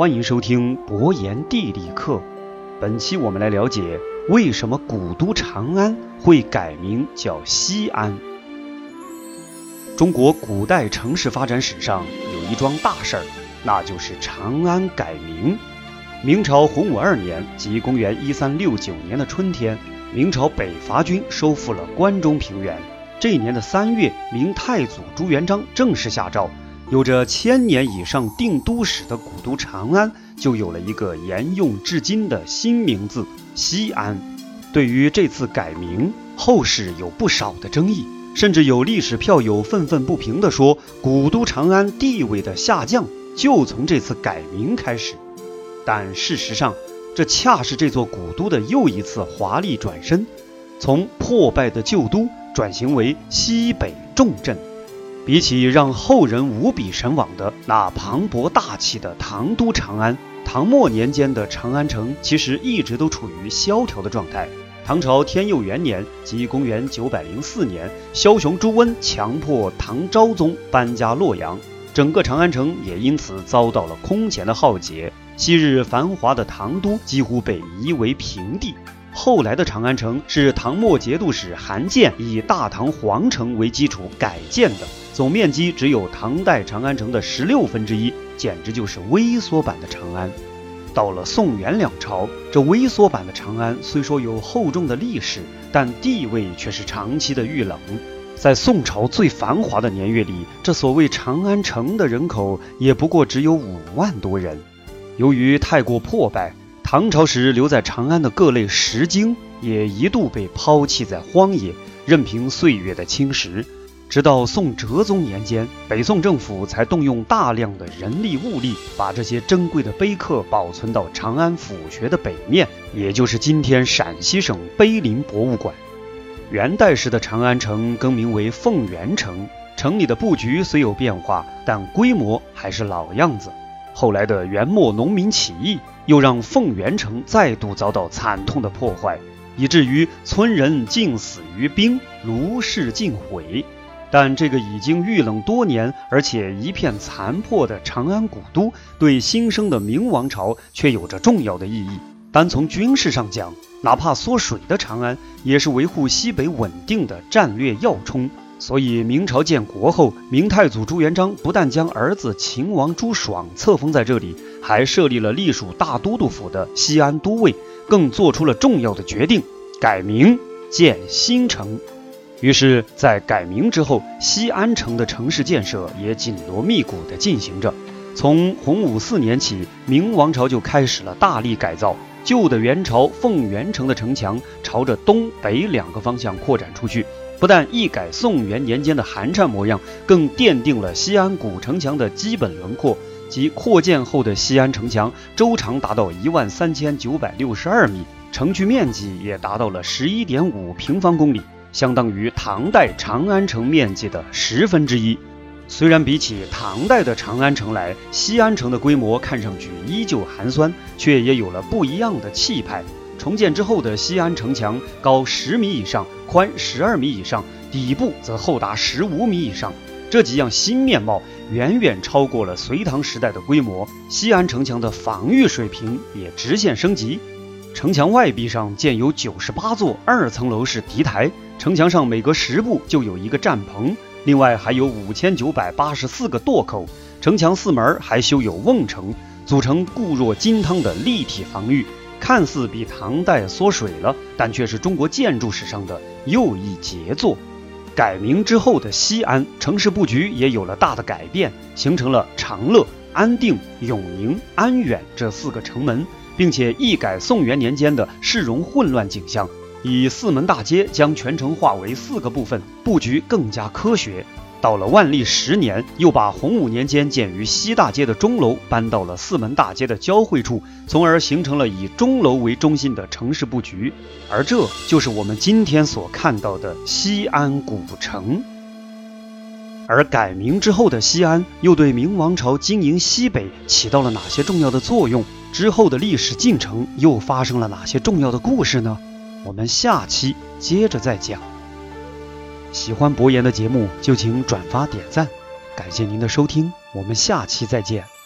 欢迎收听博言地理课。本期我们来了解为什么古都长安会改名叫西安。中国古代城市发展史上有一桩大事儿，那就是长安改名。明朝洪武二年，即公元一三六九年的春天，明朝北伐军收复了关中平原。这一年的三月，明太祖朱元璋正式下诏。有着千年以上定都史的古都长安，就有了一个沿用至今的新名字——西安。对于这次改名，后世有不少的争议，甚至有历史票友愤愤不平地说，古都长安地位的下降就从这次改名开始。但事实上，这恰是这座古都的又一次华丽转身，从破败的旧都转型为西北重镇。比起让后人无比神往的那磅礴大气的唐都长安，唐末年间的长安城其实一直都处于萧条的状态。唐朝天佑元年，即公元904年，枭雄朱温强迫唐昭宗搬家洛阳，整个长安城也因此遭到了空前的浩劫。昔日繁华的唐都几乎被夷为平地。后来的长安城是唐末节度使韩建以大唐皇城为基础改建的。总面积只有唐代长安城的十六分之一，简直就是微缩版的长安。到了宋元两朝，这微缩版的长安虽说有厚重的历史，但地位却是长期的遇冷。在宋朝最繁华的年月里，这所谓长安城的人口也不过只有五万多人。由于太过破败，唐朝时留在长安的各类石经也一度被抛弃在荒野，任凭岁月的侵蚀。直到宋哲宗年间，北宋政府才动用大量的人力物力，把这些珍贵的碑刻保存到长安府学的北面，也就是今天陕西省碑林博物馆。元代时的长安城更名为凤元城，城里的布局虽有变化，但规模还是老样子。后来的元末农民起义，又让凤元城再度遭到惨痛的破坏，以至于村人尽死于兵，如是尽毁。但这个已经遇冷多年，而且一片残破的长安古都，对新生的明王朝却有着重要的意义。单从军事上讲，哪怕缩水的长安，也是维护西北稳定的战略要冲。所以，明朝建国后，明太祖朱元璋不但将儿子秦王朱爽册封在这里，还设立了隶属大都督府的西安都尉，更做出了重要的决定，改名建新城。于是，在改名之后，西安城的城市建设也紧锣密鼓地进行着。从洪武四年起，明王朝就开始了大力改造旧的元朝凤元城的城墙，朝着东北两个方向扩展出去。不但一改宋元年间的寒碜模样，更奠定了西安古城墙的基本轮廓。即扩建后的西安城墙，周长达到一万三千九百六十二米，城区面积也达到了十一点五平方公里。相当于唐代长安城面积的十分之一。虽然比起唐代的长安城来，西安城的规模看上去依旧寒酸，却也有了不一样的气派。重建之后的西安城墙高十米以上，宽十二米以上，底部则厚达十五米以上。这几样新面貌远远超过了隋唐时代的规模，西安城墙的防御水平也直线升级。城墙外壁上建有九十八座二层楼式敌台。城墙上每隔十步就有一个战棚，另外还有五千九百八十四个垛口。城墙四门还修有瓮城，组成固若金汤的立体防御。看似比唐代缩水了，但却是中国建筑史上的又一杰作。改名之后的西安城市布局也有了大的改变，形成了长乐、安定、永宁、安远这四个城门，并且一改宋元年间的市容混乱景象。以四门大街将全城划为四个部分，布局更加科学。到了万历十年，又把洪武年间建于西大街的钟楼搬到了四门大街的交汇处，从而形成了以钟楼为中心的城市布局。而这就是我们今天所看到的西安古城。而改名之后的西安，又对明王朝经营西北起到了哪些重要的作用？之后的历史进程又发生了哪些重要的故事呢？我们下期接着再讲。喜欢博言的节目就请转发点赞，感谢您的收听，我们下期再见。